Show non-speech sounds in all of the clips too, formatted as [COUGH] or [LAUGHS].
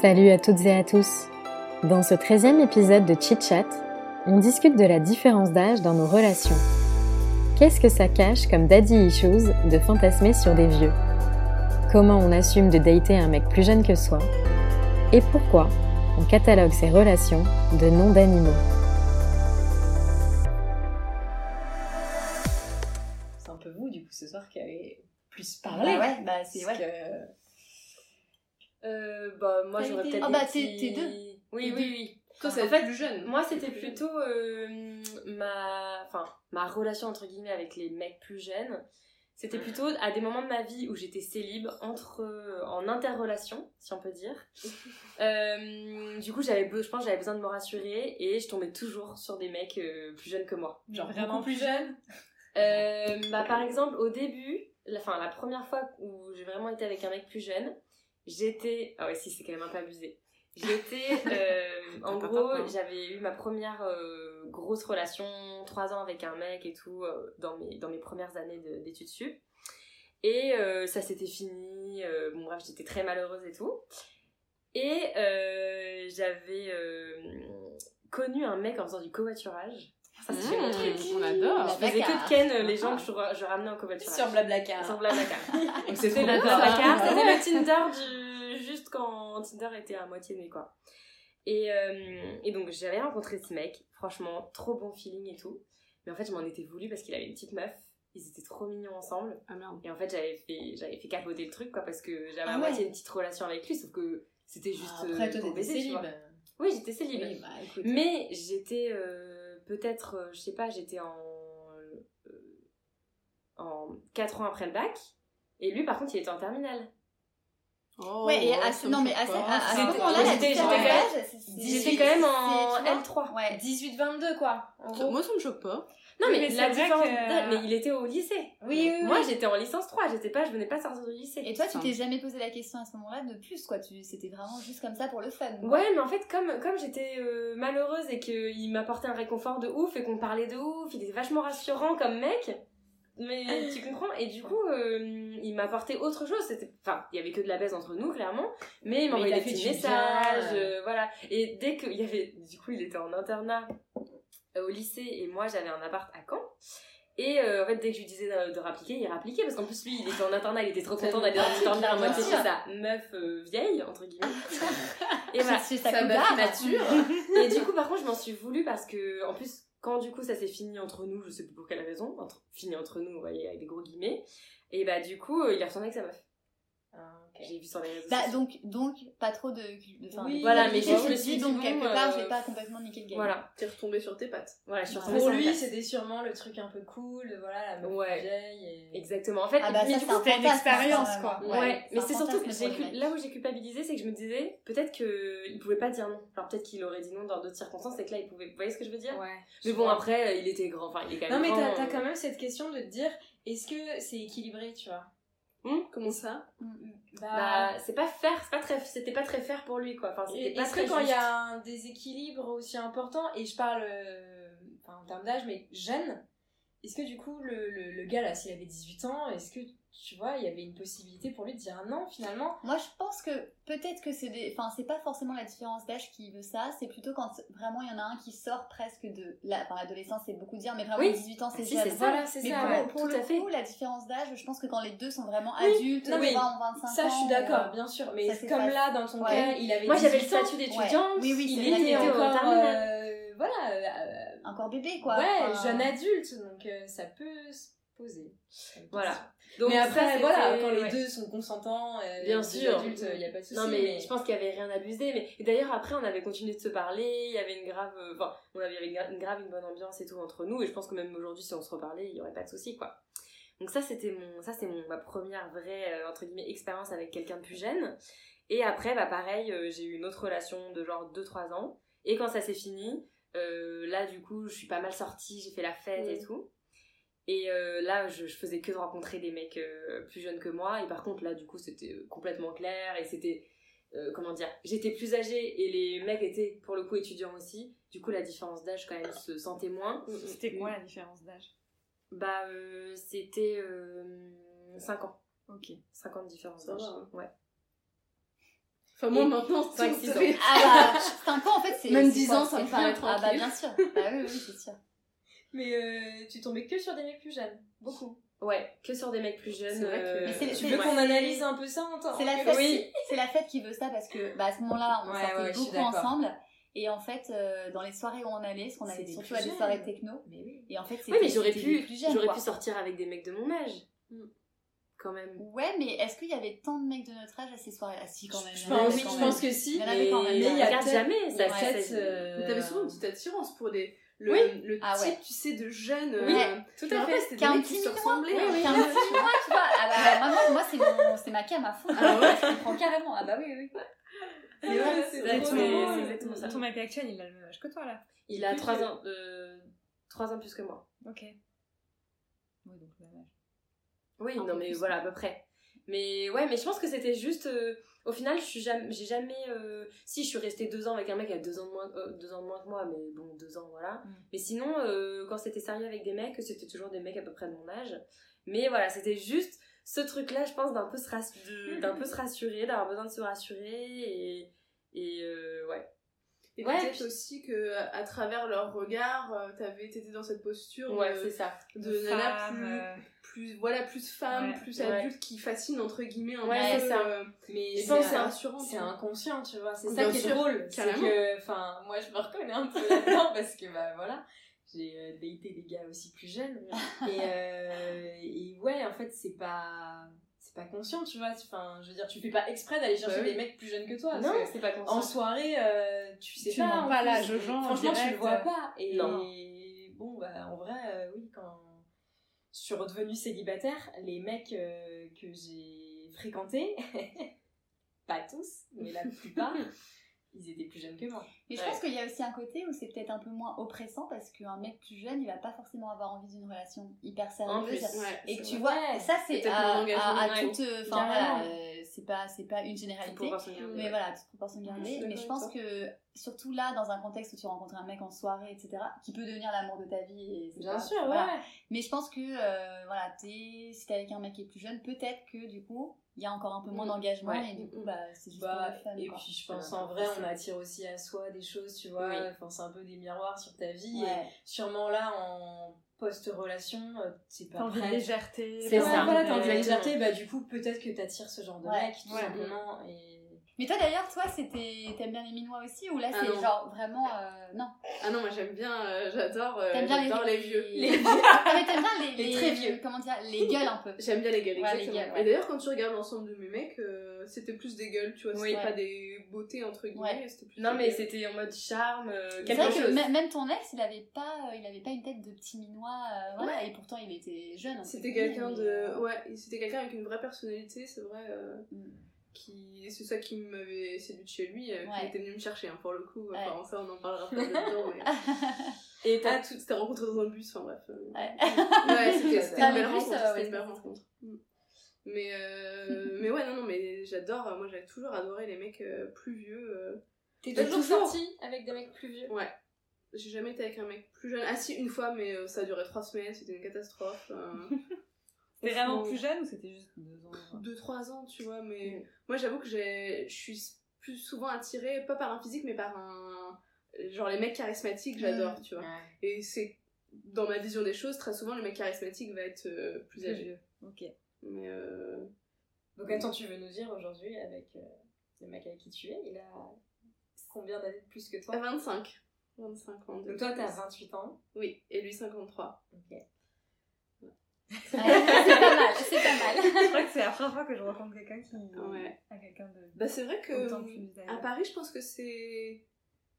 Salut à toutes et à tous. Dans ce 13e épisode de Chit Chat, on discute de la différence d'âge dans nos relations. Qu'est-ce que ça cache comme daddy issues de fantasmer sur des vieux? Comment on assume de dater un mec plus jeune que soi? Et pourquoi on catalogue ces relations de noms d'animaux? C'est un peu vous, du coup, ce soir, qui avez plus parlé. Bah ouais, bah c'est ouais. Euh, bah, moi, j'aurais été- peut-être. Ah bah, t'es- petits- t'es deux. Oui, oui, oui. Toi, En c'est fait, plus jeune. Moi, c'était plutôt euh, ma, enfin, ma relation entre guillemets avec les mecs plus jeunes. C'était plutôt à des moments de ma vie où j'étais célib, entre, euh, en interrelation, si on peut dire. [LAUGHS] Euh, du coup, j'avais, je pense, que j'avais besoin de me rassurer et je tombais toujours sur des mecs euh, plus jeunes que moi. Genre Vraiment beaucoup plus jeune. Euh, bah, par exemple, au début, la, enfin, la première fois où j'ai vraiment été avec un mec plus jeune, j'étais. Ah ouais, si, c'est quand même un peu abusé. J'étais. [LAUGHS] euh, en gros, j'avais eu ma première euh, grosse relation, trois ans avec un mec et tout, euh, dans, mes, dans mes premières années de- d'études sup. Et ça s'était fini. bon, bref, j'étais très malheureuse et tout. Et j'avais connu un mec en faisant du covoiturage. Ça, c'était mon truc. on adore. Je faisais que de ken les gens que je, je ramenais en covoiturage. Sur Blablacar. Sur Blablacar. [LAUGHS] Donc c'était. Blablacar, c'était le Tinder du... quand Tinder était à moitié né quoi. Et, euh, et donc j'avais rencontré ce mec, franchement trop bon feeling et tout. Mais en fait je m'en étais voulu parce qu'il avait une petite meuf. Ils étaient trop mignons ensemble. Ah merde. Et en fait j'avais fait, j'avais fait capoter le truc quoi parce que j'avais Ah à ouais. moitié une petite relation avec lui sauf que c'était juste Ah, Après, euh, toi, pour t'étais baiser, tu vois. Oui j'étais célib. Oui, bah. Mais j'étais euh, peut-être, euh, je sais pas, j'étais en, euh, en 4 ans après le bac. Et lui, par contre, il était en terminale. Oh, Ouais, et à ce, me non, mais à à, à ce moment-là, j'étais- quand même en tu vois, L3. Ouais. 18-22, quoi. En gros. Moi, ça me choque pas. Non, mais, mais la différence que- mais il était au lycée. Oui, oui, Moi, oui. j'étais en licence 3, j'étais pas, je venais pas sortir du lycée. Et toi, tu t'es jamais posé la question à ce moment-là de plus, quoi. Tu, c'était vraiment juste comme ça pour le fun. quoi. Ouais, mais en fait, comme, comme j'étais euh, malheureuse et qu'il m'apportait un réconfort de ouf et qu'on parlait de ouf, il était vachement rassurant comme mec. Mais tu comprends? Et du coup, euh, il m'apportait autre chose. C'était, enfin, il y avait que de la baise entre nous, clairement. Mais il m'envoyait des petits messages, euh, voilà. Et dès qu'il y avait, du coup, il était en internat euh, au lycée et moi, j'avais un appart à Caen. Et euh, en fait, dès que je lui disais de, de rappliquer, il rappliquait parce qu'en plus, lui, il était en internat, il était trop content d'aller dans le internat sûr. chez sa meuf euh, vieille, entre guillemets. [LAUGHS] et voilà. Sa Sa meuf mature. [LAUGHS] Et du coup, par contre, je m'en suis voulu parce que, en plus, quand du coup ça s'est fini entre nous, je sais plus pour quelle raison, entre, fini entre nous, vous voyez, avec des gros guillemets, et bah du coup, euh, il a retourné avec sa meuf. J'ai vu sur les réseaux Bah, sociaux. donc, donc, pas trop de. de fin, Oui, de- voilà, mais je me de- suis dit, donc, bon, quelque part, euh, j'ai pas complètement niqué le game. Voilà, T'es retombé sur tes pattes. voilà, je suis Pour retournée Pour lui, c'était sûrement le truc un peu cool, voilà, la meuf Ouais. vieille. Et... Exactement. En fait, Ah bah, mais ça, du c'est coup, c'était une expérience, quoi. Ouais, mais c'est surtout que j'ai là où j'ai culpabilisé, c'est que je me disais peut-être qu'il pouvait pas dire non. Alors peut-être qu'il aurait dit non dans d'autres circonstances et que là il pouvait. Vous voyez ce que je veux dire? Ouais. Mais bon, après, euh, il était grand. Enfin, il est quand Non, même mais grand. t'as t'as euh. quand même cette question de te dire est-ce que c'est équilibré, tu vois Comment ça Mm, mm. Bah, c'est pas faire, c'est pas très, c'était pas très fair pour lui quoi. Enfin, c'était pas Est-ce très que quand il y a un déséquilibre aussi important, et je parle euh, enfin, en termes d'âge, mais jeune, est-ce que du coup le, le, le gars là, s'il avait 18 ans, est-ce que tu vois, il y avait une possibilité pour lui de dire non finalement Moi, je pense que peut-être que c'est des. Enfin, c'est pas forcément la différence d'âge qui veut ça, c'est plutôt quand vraiment il y en a un qui sort presque de. La... Enfin, l'adolescence, c'est beaucoup dire, mais vraiment Oui. 18 ans, c'est Si, jeune. c'est ça. Voilà, c'est Mais ça. pour, ouais. pour tout le à fait. coup, la différence d'âge, je pense que quand les deux sont vraiment Oui, adultes, non, mais 20 ou 25 Ça, ans. je suis euh, d'accord, bien sûr. Mais ça, comme pas- là, dans ton Ouais. cas, il avait Moi, j'avais le 18 ans, statut d'étudiante. Oui, oui, il était encore, euh, voilà, euh, Encore bébé, quoi. ouais, jeune adulte, donc euh, ça peut poser. Voilà. Donc, mais après, voilà, quand les ouais. deux sont consentants, euh, Bien sûr. adultes, il n'y a pas de souci. Non mais, je pense qu'il y avait rien abusé mais et d'ailleurs après on avait continué de se parler il y avait une grave euh, enfin on avait une, gra- une grave une bonne ambiance et tout entre nous et je pense que même aujourd'hui si on se reparlait il y aurait pas de souci quoi donc ça c'était mon ça c'est mon ma première vraie euh, entre guillemets expérience avec quelqu'un de plus jeune Et après, bah pareil, euh, j'ai eu une autre relation de genre 2-3 ans. Et quand ça s'est fini, euh, là du coup, je suis pas mal sortie, j'ai fait la fête et Mm. tout. Et euh, là, je, je faisais que de rencontrer des mecs euh, plus jeunes que moi. Et par contre, là, du coup, c'était euh, complètement clair. Et c'était, euh, comment dire, j'étais plus âgée et les mecs étaient pour le coup étudiants aussi. Du coup, la différence d'âge, quand même, se sentait moins. C'était quoi la différence d'âge? Bah, euh, c'était 5 ans. Ok. 5 ans de différence d'âge. hein. Ouais. Enfin, moi Et maintenant, cinq, c'est six ans. Ah bah, [LAUGHS] 5 ans en fait, c'est. Même c'est 10 quoi, ans, ça me paraît bien. Ah bah bien sûr. Bah oui, oui, c'est sûr. Mais euh, tu tombais que sur des mecs plus jeunes. Beaucoup. Ouais, que sur des mecs plus jeunes. C'est vrai que- euh, Mais c'est- Tu c'est- veux ouais. qu'on analyse un peu ça en temps C'est la fête. Oui. C'est la fête qui veut ça parce que bah, à ce moment-là, on Ouais, ouais, beaucoup ensemble. Et en fait, euh, dans les soirées où on allait, parce qu'on C'est allait des surtout à des soirées techno. Mais oui. Et en fait, Oui, mais c'était- j'aurais pu, j'aurais pu sortir avec des mecs de mon âge. Mm. Quand même. Ouais, mais est-ce qu'il y avait tant de mecs de notre âge à ces soirées-là Si, quand même. Je pense, quand je même. pense que si. Il y en avait mais mais il y a jamais, il y a ça, peut-être, ça, euh, Mais t'avais souvent une petite attirance pour des. Le, Oui. le Ah type, ouais. tu sais, de jeunes. Oui, euh, tout je me à rappelle, fait. C'était Qui des mecs se minois. ressemblaient. Oui, hein. oui, [LAUGHS] tu vois. Ah bah, [LAUGHS] moi, moi c'est mon- c'est ma cam à fond. Ah ouais Je comprends carrément. Ah bah oui, oui. C'est vrai, C'est exactement ça. Ton mec actuel, il a le même âge que toi là. Il a plus 3 vieux. ans, euh, 3 ans plus que moi. Ok. Oui, donc le même âge. Oui, Un non peu mais voilà, à peu près. Mais ouais, mais je pense que c'était juste. euh, au final, je suis jamais, j'ai jamais. euh, si, je suis restée deux ans avec un mec qui a deux ans de moins, euh, deux ans de moins que moi, mais bon, deux ans, voilà. Mm. Mais sinon, euh, quand c'était sérieux avec des mecs, c'était toujours des mecs à peu près de mon âge. Mais voilà, c'était juste ce truc-là, je pense, d'un peu se, rass- de- d'un peu se rassurer, d'avoir besoin de se rassurer et. Et ouais. Et Ouais, peut-être puis- aussi que à travers leur regard, t'avais été dans cette posture Ouais, de, c'est ça. de Femme, plus, plus voilà plus femme, Ouais. plus Ouais. adulte qui fascine entre guillemets un Ouais, peu. ça. euh, Mais je c'est pense rassurant. c'est tu inconscient, tu vois. C'est ça qui est drôle. C'est carrément. que, enfin, moi, je me reconnais un peu là-dedans [LAUGHS] parce que, bah voilà, j'ai euh, daté des gars aussi plus jeunes. Et, euh, et ouais, en fait, c'est pas. C'est pas conscient, tu vois. Enfin, je veux dire, tu fais pas exprès d'aller chercher Bah oui. des mecs plus jeunes que toi. Non, c'est pas conscient. en soirée, euh, tu sais Tu pas. pas l'âge Franchement, tu direct. le vois pas. Et Non. bon, bah, en vrai, oui, quand je suis redevenue célibataire, les mecs euh, que j'ai fréquentés, [LAUGHS] pas tous, mais la plupart, [LAUGHS] ils étaient plus jeunes que moi. Mais je Ouais. pense qu'il y a aussi un côté où c'est peut-être un peu moins oppressant parce qu'un mec plus jeune, il va pas forcément avoir envie d'une relation hyper En plus, sérieuse. Ouais, Et tu vrai. vois, ça c'est à, à, à toute, euh, enfin voilà, euh, c'est pas c'est pas une généralité, garder. mais voilà, toute proportion gardée. Mais je pense que surtout là, dans un contexte où tu rencontres un mec en soirée, etc., qui peut devenir l'amour de ta vie. Et Bien pas- sûr, ouais. voilà. Mais je pense que euh, voilà, t'es, si t'es avec un mec qui est plus jeune, peut-être que du coup, il y a encore un peu moins Mm. d'engagement Ouais. et du coup, Mm. bah, c'est juste Bah, fun. et quoi. puis je pense en vrai, on attire aussi à soi des choses, tu vois. Oui. Enfin, c'est un peu des miroirs sur ta vie. Ouais. Et sûrement là, en post-relation, euh, c'est pas T'as envie de prêt. légèreté. C'est Ouais, ça. voilà, t'as envie de légèreté, bah du coup, peut-être que t'attires ce genre de Ouais. mec, tout Ouais. simplement. Et... Mais toi d'ailleurs, toi, c'était, t'aimes bien les minois aussi ou là Ah c'est genre vraiment euh, non Ah non, moi j'aime bien, euh, j'adore, euh, T'aimes bien j'adore les, les, vieux. les vieux. Ah, mais t'aimes bien [LAUGHS] les, Les très vieux. Comment dire Les gueules un peu. J'aime bien les gueules, Ouais, les exactement. gueules, ouais. Et d'ailleurs, quand tu regardes l'ensemble de mes mecs, euh, c'était plus des gueules, tu vois, c'était pas des beautés entre guillemets, Ouais. plus Non, mais c'était en mode charme, euh, C'est quelque vrai que chose. même même ton ex, il avait pas, il avait pas une tête de petit minois, euh, voilà, et pourtant il était jeune. C'était quelqu'un de. Ouais, c'était quelqu'un avec une vraie personnalité, c'est vrai. euh, Mm. Qui... C'est ça qui m'avait séduit chez lui, euh, Ouais. qui était venu me chercher, hein, pour le coup. Ouais. Enfin, ça, on en parlera pas dedans, mais. [LAUGHS] Et Ah, t'as tout, c'était rencontré dans un bus, enfin bref. euh, Ouais. [LAUGHS] Ouais, c'était c'était Ah, une belle rencontre. c'était ouais, une belle rencontre. Mm. Mais, euh, mais ouais, non, non, mais j'adore. Moi, j'avais toujours adoré les mecs euh, plus vieux. euh. T'es toujours, toujours. sortie avec des mecs plus vieux Ouais. J'ai jamais été avec un mec plus jeune. Ah, si, une fois, mais euh, ça a duré trois semaines, c'était une catastrophe. [LAUGHS] C'était vraiment plus jeune ou c'était juste deux ans quoi 2-3 ans, tu vois, mais Mm. moi j'avoue que j'ai- je suis plus souvent attirée, pas par un physique, mais par un. Genre les mecs charismatiques, j'adore, tu vois. Et c'est. Dans ma vision des choses, très souvent le mec charismatique va être euh, plus âgé. Ok. Mais euh, Donc attends, tu veux nous dire aujourd'hui, avec euh, le mec avec qui tu es, il a combien d'années de plus que toi? 25. 25 ans. Donc toi, t'as plus. 28 ans. Oui, et lui 53. Ok. Ouais, c'est pas mal, c'est pas mal. [LAUGHS] Je crois que c'est la première fois que je rencontre quelqu'un qui Ouais. a quelqu'un de Bah c'est vrai que. autant plus. À Paris, je pense que c'est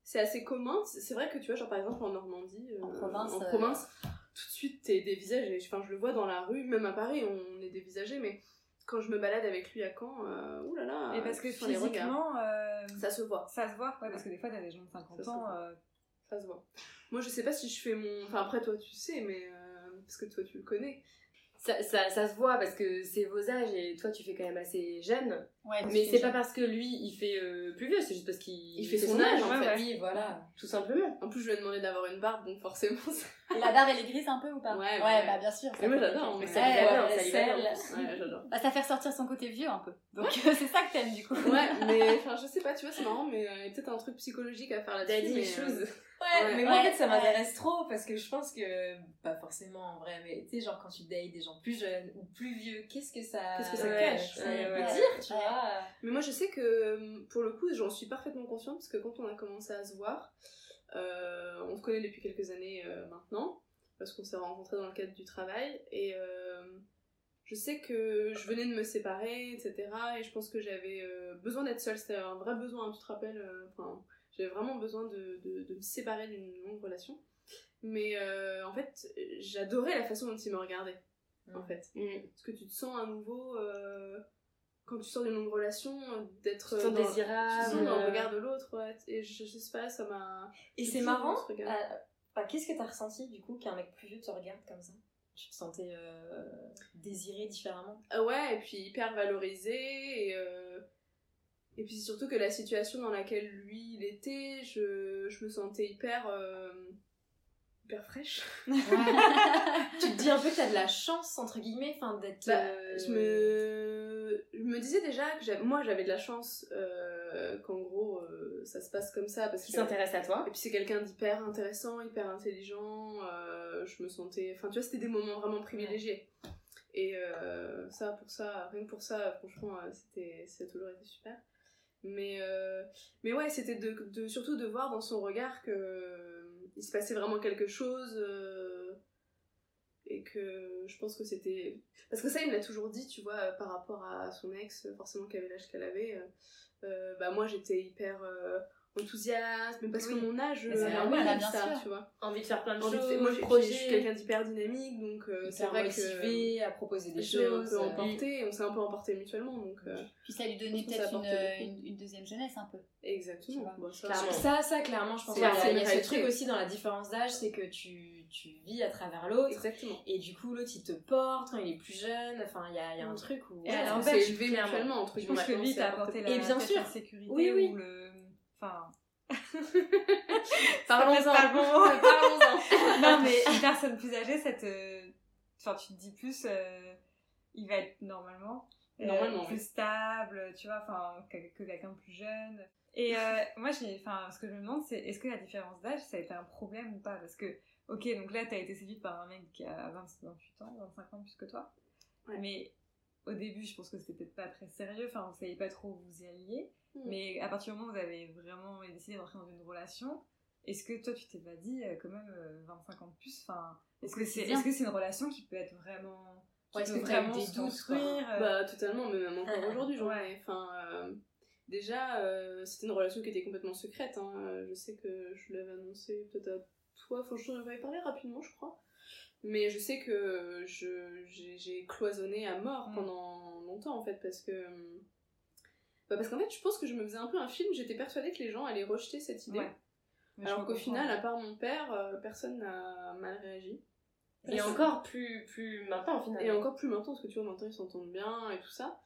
c'est assez commun. C'est vrai que tu vois, genre par exemple en Normandie, euh, En province, en euh, province, tout de suite t'es dévisagé. Enfin, je le vois dans la rue, même à Paris, on est dévisagé, mais quand je me balade avec lui à Caen, euh, oulala. Et parce que les physiquement, euh, ça se voit. ça se voit. Ouais, parce que des fois, t'as des gens de 50 Ça se ans. euh, Ça se voit. Moi, je sais pas si je fais mon. Enfin, après, toi, tu sais, mais. euh, parce que toi, tu le connais. Ça, ça, ça se voit parce que c'est vos âges et toi tu fais quand même assez jeune. Ouais, Mais c'est pas parce que lui il fait euh, plus vieux, c'est juste parce qu'il Il fait son âge, en fait. ouais. Oui, voilà. Tout simplement. En plus, je lui ai demandé d'avoir une barbe, donc forcément. ça- la barbe, elle est grise un peu ou pas? Ouais, ouais. bah bien sûr. Mais moi, j'adore. Mais ça ça j'adore. Bah, ça fait ressortir son côté vieux un peu. Donc euh, [LAUGHS] c'est ça que t'aimes du coup. Ouais, mais enfin, je sais pas, tu vois, c'est marrant, mais euh, il y a peut-être un truc psychologique à faire là-dessus. Daddy mais, issues. euh, Ouais, Ouais. mais moi en fait ça ouais. m'intéresse trop parce que je pense que, pas forcément en vrai, mais tu sais, genre quand tu dates des gens plus jeunes ou plus vieux, qu'est-ce que ça, Qu'est-ce que ça ouais, cache ça Ouais, veut ouais. dire, tu Ouais. vois Mais moi, je sais que pour le coup, j'en suis parfaitement consciente parce que quand on a commencé à se voir, euh, on se connaît depuis quelques années euh, maintenant parce qu'on s'est rencontrés dans le cadre du travail et euh, je sais que je venais de me séparer, etc. Et je pense que j'avais euh, besoin d'être seule, c'était un vrai besoin, hein, tu te rappelles euh, Enfin, j'avais vraiment besoin de, de, de me séparer d'une longue relation. Mais euh, en fait, j'adorais la façon dont il me regardait, en Mm. fait. Mm. Parce que tu te sens à nouveau, euh, quand tu sors d'une longue relation, euh, d'être Tu te sens dans, désirable, tu te sens dans le regard de l'autre, ouais. Et je, je sais pas, ça m'a. Et c'est marrant, ce regard. euh, bah, qu'est-ce que t'as ressenti du coup qu'un mec plus vieux te regarde comme ça? Tu te sentais euh, désiré différemment? Ah ouais, et puis hyper valorisé, et. Et puis c'est surtout que la situation dans laquelle lui il était, je, je me sentais hyper. euh, hyper fraîche. [LAUGHS] Tu te dis un peu que t'as de la chance, entre guillemets, enfin d'être. Bah, euh, je me je me disais déjà que moi j'avais de la chance euh, qu'en gros euh, ça se passe comme ça parce Qui que s'intéresse à toi. et puis c'est quelqu'un d'hyper intéressant hyper intelligent je me sentais enfin tu vois c'était des moments vraiment privilégiés et euh, ça pour ça rien que pour ça franchement c'était ça a toujours été super mais euh, mais ouais c'était de, surtout de voir dans son regard que euh, il se passait vraiment quelque chose euh, et que je pense que c'était parce que ça il me l'a toujours dit tu vois par rapport à son ex forcément qui avait l'âge qu'elle avait bah moi j'étais hyper euh, enthousiaste mais parce Oui. que mon âge euh, normal, permet bien ça sûr. tu vois Envie de faire plein de Envie de choses. faire- moi je suis quelqu'un d'hyper dynamique donc euh, c'est vrai que motivé à proposer des je choses. peu euh, emporté et on s'est un peu emporté mutuellement donc euh, Puis ça lui Je donnait peut-être une, beaucoup. une, une deuxième jeunesse un peu. Exactement. Bon, ça, Clairement. Ça, ça, clairement, je pense qu'il y a, il y a ce truc aussi dans la différence d'âge, c'est que tu, tu vis à travers l'autre. exactement Et du coup, l'autre, il te porte quand il est plus jeune. Enfin, il y a, il y a un Mm. truc où... Et ouais, à on l'inverse, s'est élevé clairement. mutuellement entre Je pense que lui on t'a apporté- la, Et bien peut-être sûr. la sécurité Oui, oui. ou le. Enfin. [LAUGHS] Parlons-en. [LAUGHS] Parlons-en. non, mais une personne plus âgée, ça te. Enfin, tu te dis plus, euh, il va être normalement, euh, plus oui. stable, tu vois, enfin, que, que quelqu'un plus jeune. Et euh, [LAUGHS] moi, j'ai, enfin, ce que je me demande, c'est est-ce que la différence d'âge, ça a été un problème ou pas? Parce que, ok, donc là, t'as été séduite par un mec qui a 20, 28 ans, 25 ans plus que toi. Ouais. Mais au début, je pense que c'était peut-être pas très sérieux, enfin, vous savez pas trop où vous y alliez. Mm. Mais à partir du moment où vous avez vraiment décidé d'entrer dans une relation, est-ce que toi tu t'es pas dit euh, quand même euh, 25 ans de plus enfin est-ce que c'est est-ce que c'est une relation qui peut être vraiment qui Ouais, peut que vraiment des se construire euh, Bah totalement, mais même encore aujourd'hui, j'en Ouais. ai. Enfin, euh, déjà, euh, c'était une relation qui était complètement secrète. hein. Euh, Je sais que je l'avais annoncé peut-être à toi. Enfin, je t'en avais parlé rapidement, je crois. Mais je sais que je j'ai j'ai cloisonné à mort Mm. pendant longtemps en fait parce que bah, parce qu'en fait je pense que je me faisais un peu un film. J'étais persuadée que les gens allaient rejeter cette idée. Ouais. Alors qu'au final, à part mon père, euh, personne n'a mal réagi. Et encore plus, plus maintenant, finalement. Et encore plus maintenant, parce que tu vois, maintenant ils s'entendent bien et tout ça.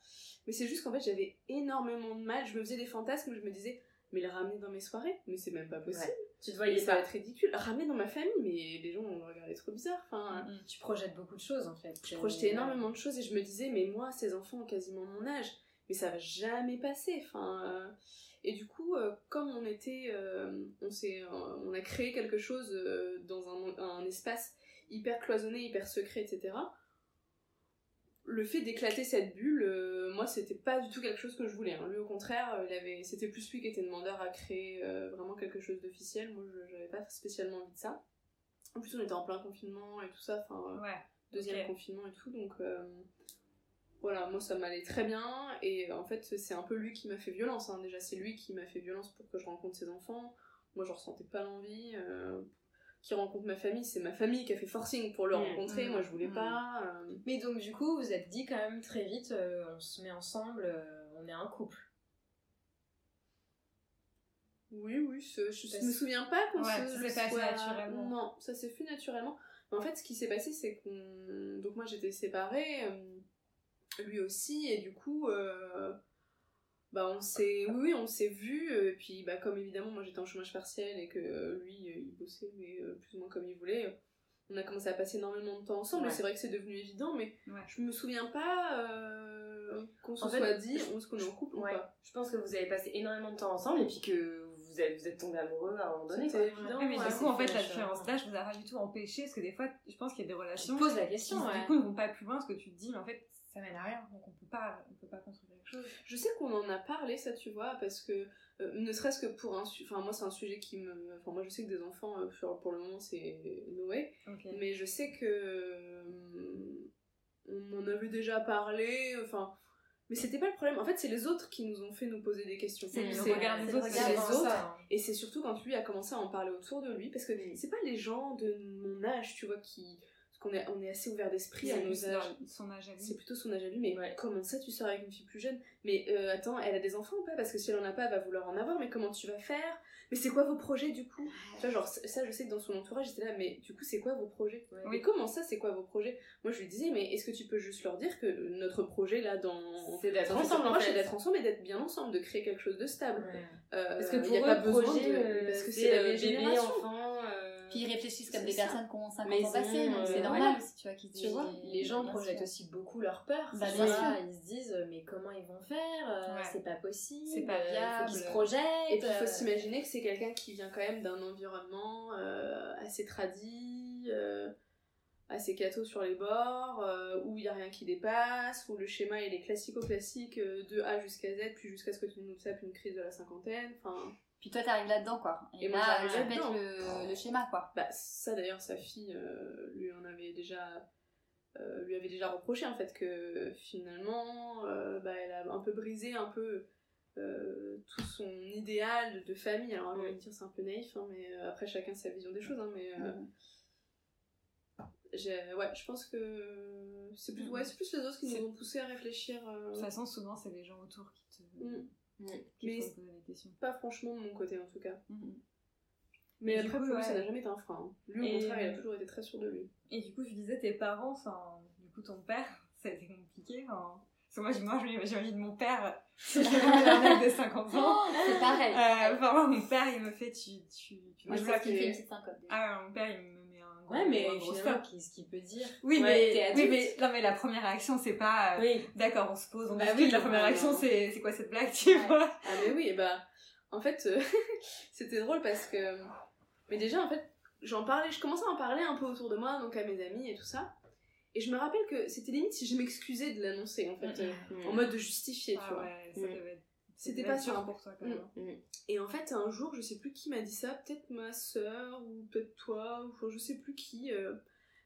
Mais c'est juste qu'en fait, j'avais énormément de mal. Je me faisais des fantasmes où je me disais, mais le ramener dans mes soirées Mais c'est même pas possible. Tu te voyais ça va être ridicule. Ramener dans ma famille, mais les gens vont me regarder trop bizarre. Enfin, Mm, mm. Tu projettes beaucoup de choses, en fait. je projetais énormément de choses et je me disais, mais moi, ces enfants ont quasiment mon âge, mais ça va jamais passer. Enfin, euh, Et du coup, euh, comme on était, euh, on, s'est, on a créé quelque chose dans un, un espace hyper cloisonné, hyper secret, etc. Le fait d'éclater cette bulle, euh, moi, c'était pas du tout quelque chose que je voulais. hein. Lui, au contraire, il avait, c'était plus lui qui était demandeur à créer euh, vraiment quelque chose d'officiel. Moi, je j'avais pas spécialement envie de ça. En plus, on était en plein confinement et tout ça. Enfin, ouais deuxième confinement et tout, donc voilà, moi ça m'allait très bien, et en fait c'est un peu lui qui m'a fait violence, hein. déjà c'est lui qui m'a fait violence pour que je rencontre ses enfants, moi je ressentais pas l'envie, euh, qui rencontre ma famille, c'est ma famille qui a fait forcing pour le Mm. rencontrer, moi je voulais Mm. pas. euh. Mais donc, du coup, vous êtes dit quand même très vite, euh, on se met ensemble, euh, on est un couple. Oui, oui, ce- je Parce- me souviens pas qu'on Ouais, se ça s'est passé soit- naturellement. Non, ça s'est fait naturellement. Mais en fait, ce qui s'est passé, c'est qu'on. Donc, moi j'étais séparée, euh, lui aussi, et du coup. euh, Bah, on s'est. Oui, oui, on s'est vu, et puis, bah, comme évidemment, moi j'étais en chômage partiel et que euh, lui, euh, il bossait, mais euh, plus ou moins comme il voulait. euh, On a commencé à passer énormément de temps ensemble, Ouais. et c'est vrai que c'est devenu évident, mais Ouais. je me souviens pas euh, qu'on se En fait, soit dit, je- on se connaît en couple Ouais. ou pas. Je pense que vous avez passé énormément de temps ensemble et puis que vous êtes, vous êtes tombés amoureux à un moment donné. C'était évident. Oui, mais ouais, du coup, en fait, la différence d'âge vous a pas du tout empêché, parce que des fois, je pense qu'il y a des relations te poses la qui, question, du ouais. coup, ne vont pas plus loin, parce que tu te dis, mais en fait, ça mène à rien, donc on peut pas, on peut pas construire quelque chose. Je sais qu'on en a parlé, ça, tu vois, parce que, euh, ne serait-ce que pour un... Enfin, moi, c'est un sujet qui me... Enfin, moi, je sais que des enfants, euh, pour, pour le moment, c'est Noé. Mais je sais que... euh, on en avait déjà parlé, enfin... Mais c'était pas le problème. En fait, c'est les autres qui nous ont fait nous poser des questions. C'est le regard des autres, c'est les autres. ça, hein. Et c'est surtout quand lui a commencé à en parler autour de lui, parce que c'est pas les gens de mon âge, tu vois, qui... Parce qu'on est, on est assez ouvert d'esprit à nos âges. leur- son âge à lui. C'est plutôt son âge à lui, mais Ouais. comment ça tu sors avec une fille plus jeune? Mais euh, attends, elle a des enfants ou pas? Parce que si elle en a pas, elle va vouloir en avoir, mais comment tu vas faire? Mais c'est quoi vos projets du coup? Tu vois, genre, ça je sais que dans son entourage, j'étais là, mais du coup, c'est quoi vos projets? Ouais. Mais comment ça, c'est quoi vos projets? Moi je lui disais, mais est-ce que tu peux juste leur dire que notre projet là, dans. C'est d'être ensemble, en fait. d'être ensemble et d'être bien ensemble, de créer quelque chose de stable. Ouais. Euh, Parce que y pour a eux, pas besoin projet, de. euh, Parce que c'est la bébé, enfant. Euh, Puis ils réfléchissent comme des ça. personnes qui ont 50 Maison, ans passés, donc euh, c'est ouais. normal aussi, tu vois, qu'ils Tu vois, aient- les gens bien projettent sûr. aussi beaucoup leurs peurs. Bah, bien sûr. Ils se disent, euh, mais comment ils vont faire euh, Ouais. C'est pas possible. C'est pas euh, viable. Faut qu'ils se projettent. Et puis il faut euh, s'imaginer que c'est quelqu'un qui vient quand même d'un environnement euh, assez tradit, euh, assez catho sur les bords, euh, où il n'y a rien qui dépasse, où le schéma il est classico-classique euh, de A jusqu'à Z, puis jusqu'à ce que tu nous tapes une crise de la cinquantaine. Enfin, Puis toi, t'arrives là-dedans, quoi. Et, Et moi, là, tu là-dedans. répètes le, le schéma, quoi. bah, ça d'ailleurs, sa fille euh, lui en avait déjà. euh, lui avait déjà reproché en fait que finalement euh, bah, elle a un peu brisé un peu euh, tout son idéal de famille alors je vais me dire c'est un peu naïf hein, mais euh, après chacun sa vision des choses hein, mais euh, j'ai- ouais je pense que c'est plus ouais c'est plus les autres qui nous ont poussé à réfléchir euh, De toute façon, souvent, c'est les gens autour qui te, mm. Qui Mais- pas franchement de mon côté en tout cas Mhm. mais Et du après coup, pour lui ça ouais. n'a jamais été un frein hein. lui au Et- contraire il a toujours été très sûr de lui Et du coup, je disais, tes parents, enfin, du coup, ton père, [LAUGHS] ça a été compliqué. Enfin, parce que moi, j'ai- moi, je- j'imagine mon père, [LAUGHS] c'est un mec de 50 ans. [LAUGHS] C'est pareil. Euh, enfin, moi, mon père, il me fait, tu, tu, tu Moi, je pense qu'il me que- fait une petite syncope. déjà. Ah, ouais, mon père, il me gros, Ouais, mais un gros finalement, stop. qu'est-ce qu'il peut dire Oui, Ouais, mais, adulte. oui, mais, non, mais la première réaction, c'est pas, euh, Oui. d'accord, on se pose, on Bah discute. oui, la première réaction, c'est, c'est quoi cette blague, tu Ouais. vois? Ah mais oui, bah en fait euh, [LAUGHS] c'était drôle parce que mais déjà en fait j'en parlais, je commençais à en parler un peu autour de moi donc à mes amis et tout ça. Et je me rappelle que c'était limite si je m'excusais de l'annoncer en fait euh, en mode de justifier, tu Ah vois. ouais, ça Mm. devait être. C'était pas sûr. pour toi, quand même. Mm. Et en fait un jour, je sais plus qui m'a dit ça, peut-être ma sœur ou peut-être toi ou je sais plus qui euh,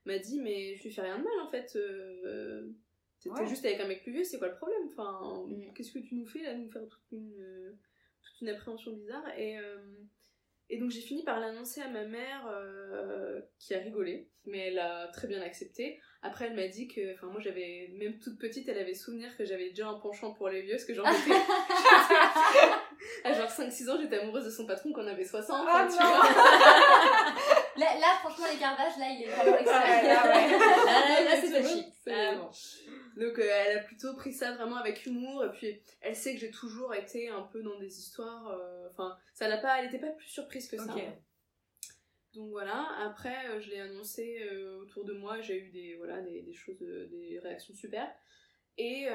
m'a dit mais je lui fais rien de mal en fait euh, T'étais Ouais. juste avec un mec plus vieux, c'est quoi le problème? Enfin, Mm. qu'est-ce que tu nous fais là, nous faire toute une, euh, toute une appréhension bizarre? Et, euh, et donc j'ai fini par l'annoncer à ma mère euh, qui a rigolé, mais elle a très bien accepté. Après, elle m'a dit que, enfin, moi j'avais, même toute petite, elle avait souvenir que j'avais déjà un penchant pour les vieux, parce que genre, [LAUGHS] à genre 5-6 ans, j'étais amoureuse de son patron quand on avait 60. Ah tu vois. [LAUGHS] Là, là, franchement, l'écart d'âge, là, il est vraiment extrême. Ouais, là, ouais. Là, [LAUGHS] chic. c'est- Ah, bon. Donc euh, elle a plutôt pris ça vraiment avec humour et puis elle sait que j'ai toujours été un peu dans des histoires euh, enfin ça l'a pas elle était pas plus surprise que ça. Donc voilà, après euh, je l'ai annoncé euh, autour de moi, j'ai eu des voilà des, des choses des réactions super. Et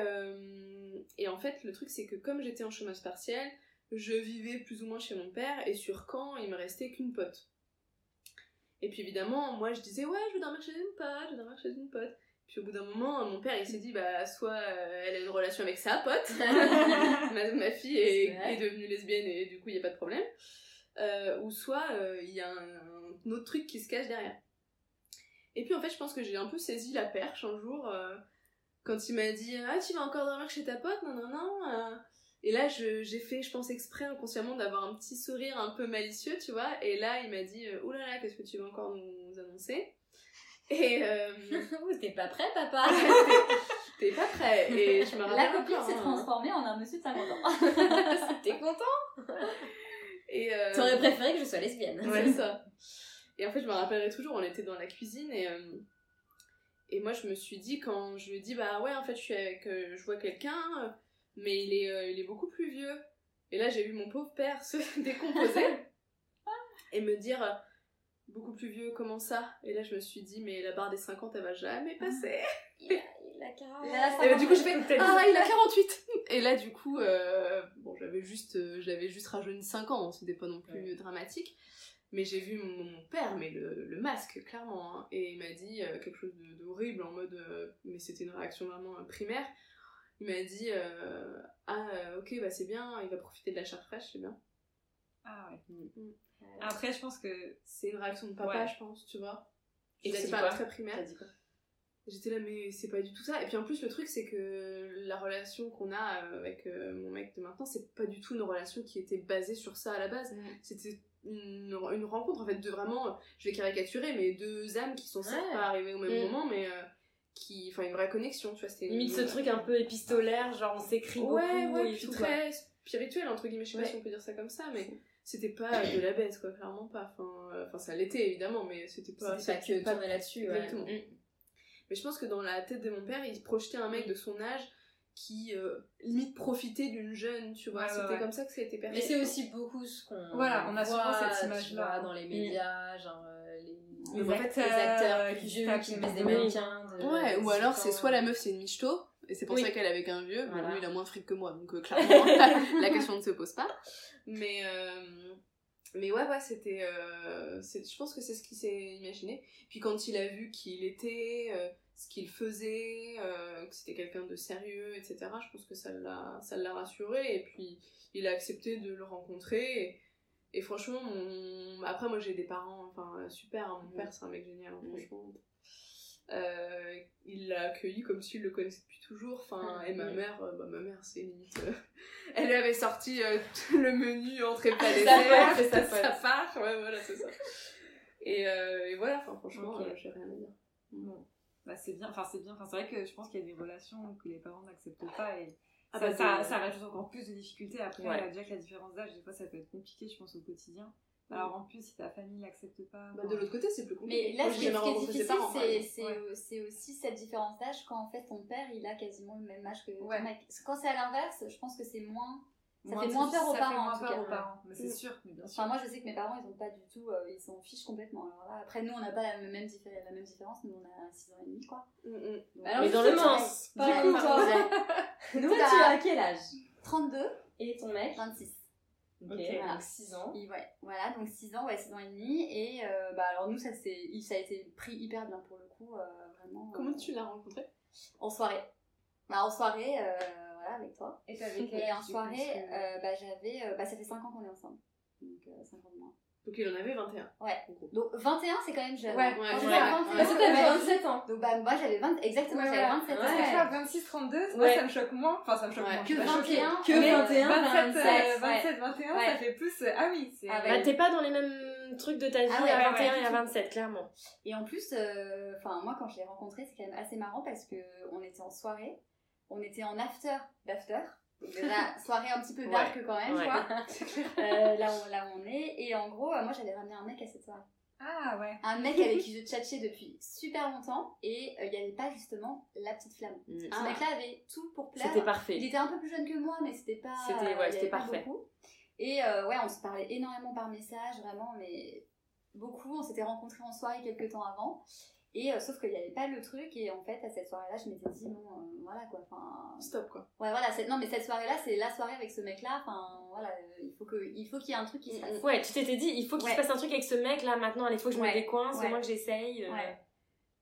et en fait le truc c'est que comme j'étais en chômage partiel, je vivais plus ou moins chez mon père et sur Caen, il me restait qu'une pote. Et puis évidemment, moi je disais ouais, je veux dormir chez une pote, je veux dormir chez une pote. Puis au bout d'un moment, mon père il s'est dit bah soit euh, elle a une relation avec sa pote, [LAUGHS] ma, ma fille est, devenue lesbienne et du coup il n'y a pas de problème, Euh, ou soit euh, il y a un, un autre truc qui se cache derrière. Et puis en fait, je pense que j'ai un peu saisi la perche un jour euh, quand il m'a dit ah tu vas encore dormir chez ta pote non non non. Et là, j'ai fait, je pense, exprès inconsciemment d'avoir un petit sourire un peu malicieux, tu vois. Et là, il m'a dit Oh là là, qu'est-ce que tu vas encore nous annoncer? Et. Euh... [LAUGHS] T'es pas prêt, papa [LAUGHS] T'es pas prêt Et je me La copine s'est hein. transformée en un monsieur de 50 ans. [LAUGHS] T'es content Et euh... T'aurais préféré que je sois lesbienne. Ouais, ça. Et en fait, je me rappellerai toujours, on était dans la cuisine et. Euh, et moi, je me suis dit, quand je lui ai dit, bah ouais, en fait, je suis avec. Euh, je vois quelqu'un mais il est, euh, il est beaucoup plus vieux. Et là, j'ai vu mon pauvre père se décomposer et me dire beaucoup plus vieux, comment ça? Et là, je me suis dit, mais la barre des 50, elle va jamais passer. il, a, il a 40. Et bah, du coup, je fais, [LAUGHS] ah, il a 48 Et là, du coup, euh, bon, j'avais juste, j'avais juste rajeuni 5 ans, c'était pas non plus dramatique. Mais j'ai vu mon, père, mais le, le masque, clairement. Hein. et il m'a dit quelque chose d'horrible en mode. mais c'était une réaction vraiment primaire il m'a dit euh, Ah, euh, ok, bah c'est bien, il va profiter de la chair fraîche, c'est bien. Ah ouais. Mm. Mm. Après, je pense que. C'est une réaction de papa, je pense, tu vois. Et c'est pas très primaire. J'étais là, mais c'est pas du tout ça. Et puis en plus, le truc, c'est que la relation qu'on a euh, avec mon mec de maintenant, c'est pas du tout une relation qui était basée sur ça à la base. Mm. C'était une, une, rencontre, en fait, de vraiment, je vais caricaturer, mais deux âmes qui sont certes pas arrivées au même moment, mais qui enfin une vraie connexion tu vois c'était limite ce truc un peu épistolaire genre on s'écrit beaucoup ouais et puis très spirituel entre guillemets je sais pas si on peut dire ça comme ça mais c'était pas de la baisse quoi clairement pas enfin euh, enfin ça l'était évidemment mais c'était pas c'était pas que là-dessus exactement mm. mais je pense que dans la tête de mon père il projetait un mec de son âge qui euh, limite profitait d'une jeune, tu vois. C'était comme ça que ça a été perçu. Mais c'est aussi beaucoup ce qu'on voilà, on a souvent cette image-là dans les médias, genre euh, les, acteurs, les acteurs qui, vieux, qui mettent des mannequins. ouais, ou alors c'est soit la meuf c'est une michto, et c'est pour ça qu'elle est avec un vieux. Bon, lui il a moins fric que moi, donc euh, clairement [LAUGHS] la question ne se pose pas. Mais mais ouais, ouais, c'était. je pense que c'est ce qu'il s'est imaginé. Puis quand il a vu qui il était, ce qu'il faisait, euh, que c'était quelqu'un de sérieux, etc. Je pense que ça l'a, rassuré et puis il a accepté de le rencontrer. Et, franchement, après moi j'ai des parents, enfin super, hein, mon père c'est un mec génial, hein, franchement. Euh, il l'a accueilli comme s'il le connaissait depuis toujours. Enfin, et ma mère, euh, bah, ma mère c'est limite. [LAUGHS] elle avait sorti [LAUGHS] le menu entrée plat dessert, ça, ça, part, ouais voilà c'est ça. Et, et voilà, enfin franchement, j'ai rien à dire. Bon bah c'est bien enfin c'est bien enfin c'est vrai que je pense qu'il y a des relations que les parents n'acceptent pas et ah ça, bah, ça, rajoute encore plus de difficultés après ouais. déjà que la différence d'âge des fois ça peut être compliqué je pense au quotidien. Alors en plus si ta famille l'accepte pas bah, de l'autre côté c'est plus compliqué mais là ce qui est difficile c'est aussi cette différence d'âge quand en fait ton père il a quasiment le même âge que ton mec quand c'est à l'inverse je pense que c'est moins ça fait moins peur aux parents. Ça fait moins peur aux parents, mais c'est sûr, mais bien sûr. Enfin, moi, je sais que mes parents, ils ont pas du tout, euh, ils s'en fichent complètement. Alors là, après, nous, on n'a pas la même, la même différence, nous, on a 6 ans et demi, quoi. Mm, mm. Alors, mais dans le sens, du coup, [LAUGHS] toi, nous, tu as quel âge? 32. Et ton mec? 26. Ok, voilà. donc 6 ans. Et ouais, voilà, donc 6 ans, ouais, 6 ans et demi. Et euh, bah, alors, nous, ça, ça a été pris hyper bien pour le coup, euh, vraiment. Comment tu l'as rencontré? En soirée. Bah, en soirée, avec toi. Et avec Et en soirée, euh, bah, j'avais. Euh, bah, ça fait 5 ans qu'on est ensemble. Donc, 5 euh, ans de moins. Donc il en avait 21. Ouais. Donc 21 c'est quand même jeune. Ouais, ouais. Ouais. 21, c'est 27 ans. Donc bah moi j'avais 20 exactement, ouais, j'avais 27 ans. Parce que tu vois 26 32, moi ça me choque moins. Enfin ça me choque moins. Que 21, que 21, 27 27 21, ça fait plus ah oui, c'est ah, bah, t'es pas dans les mêmes trucs de ta vie à 21 et à 27 clairement. Et en plus enfin moi quand je l'ai rencontré, c'est quand même assez marrant parce que on était en soirée, on était en after d'after [LAUGHS] déjà, soirée un petit peu dark quand même, quoi. [LAUGHS] Euh, là, où, là on est. Et en gros, euh, moi, j'avais ramené un mec à cette soirée. Ah ouais. Un mec avec qui [LAUGHS] je tchatchais depuis super longtemps et euh, il n'y avait pas justement la petite flamme. Mm. Ce ah. mec-là avait tout pour plaire. C'était parfait. Il était un peu plus jeune que moi, mais c'était pas. C'était ouais, c'était parfait. Et ouais, on se parlait énormément par message, vraiment, mais beaucoup. On s'était rencontrés en soirée quelques temps avant. Et euh, sauf qu'il n'y avait pas le truc, et en fait, à cette soirée-là, je m'étais dit, non, euh, voilà quoi, enfin. Stop quoi. Ouais, voilà, non, mais cette soirée-là, c'est la soirée avec ce mec-là, enfin, voilà, euh, il faut qu'il y ait un truc qui se passe. Ouais, tu t'étais dit, il faut qu'il se passe un truc avec ce mec-là maintenant, il faut que je me décoince, au moins que j'essaye. Ouais.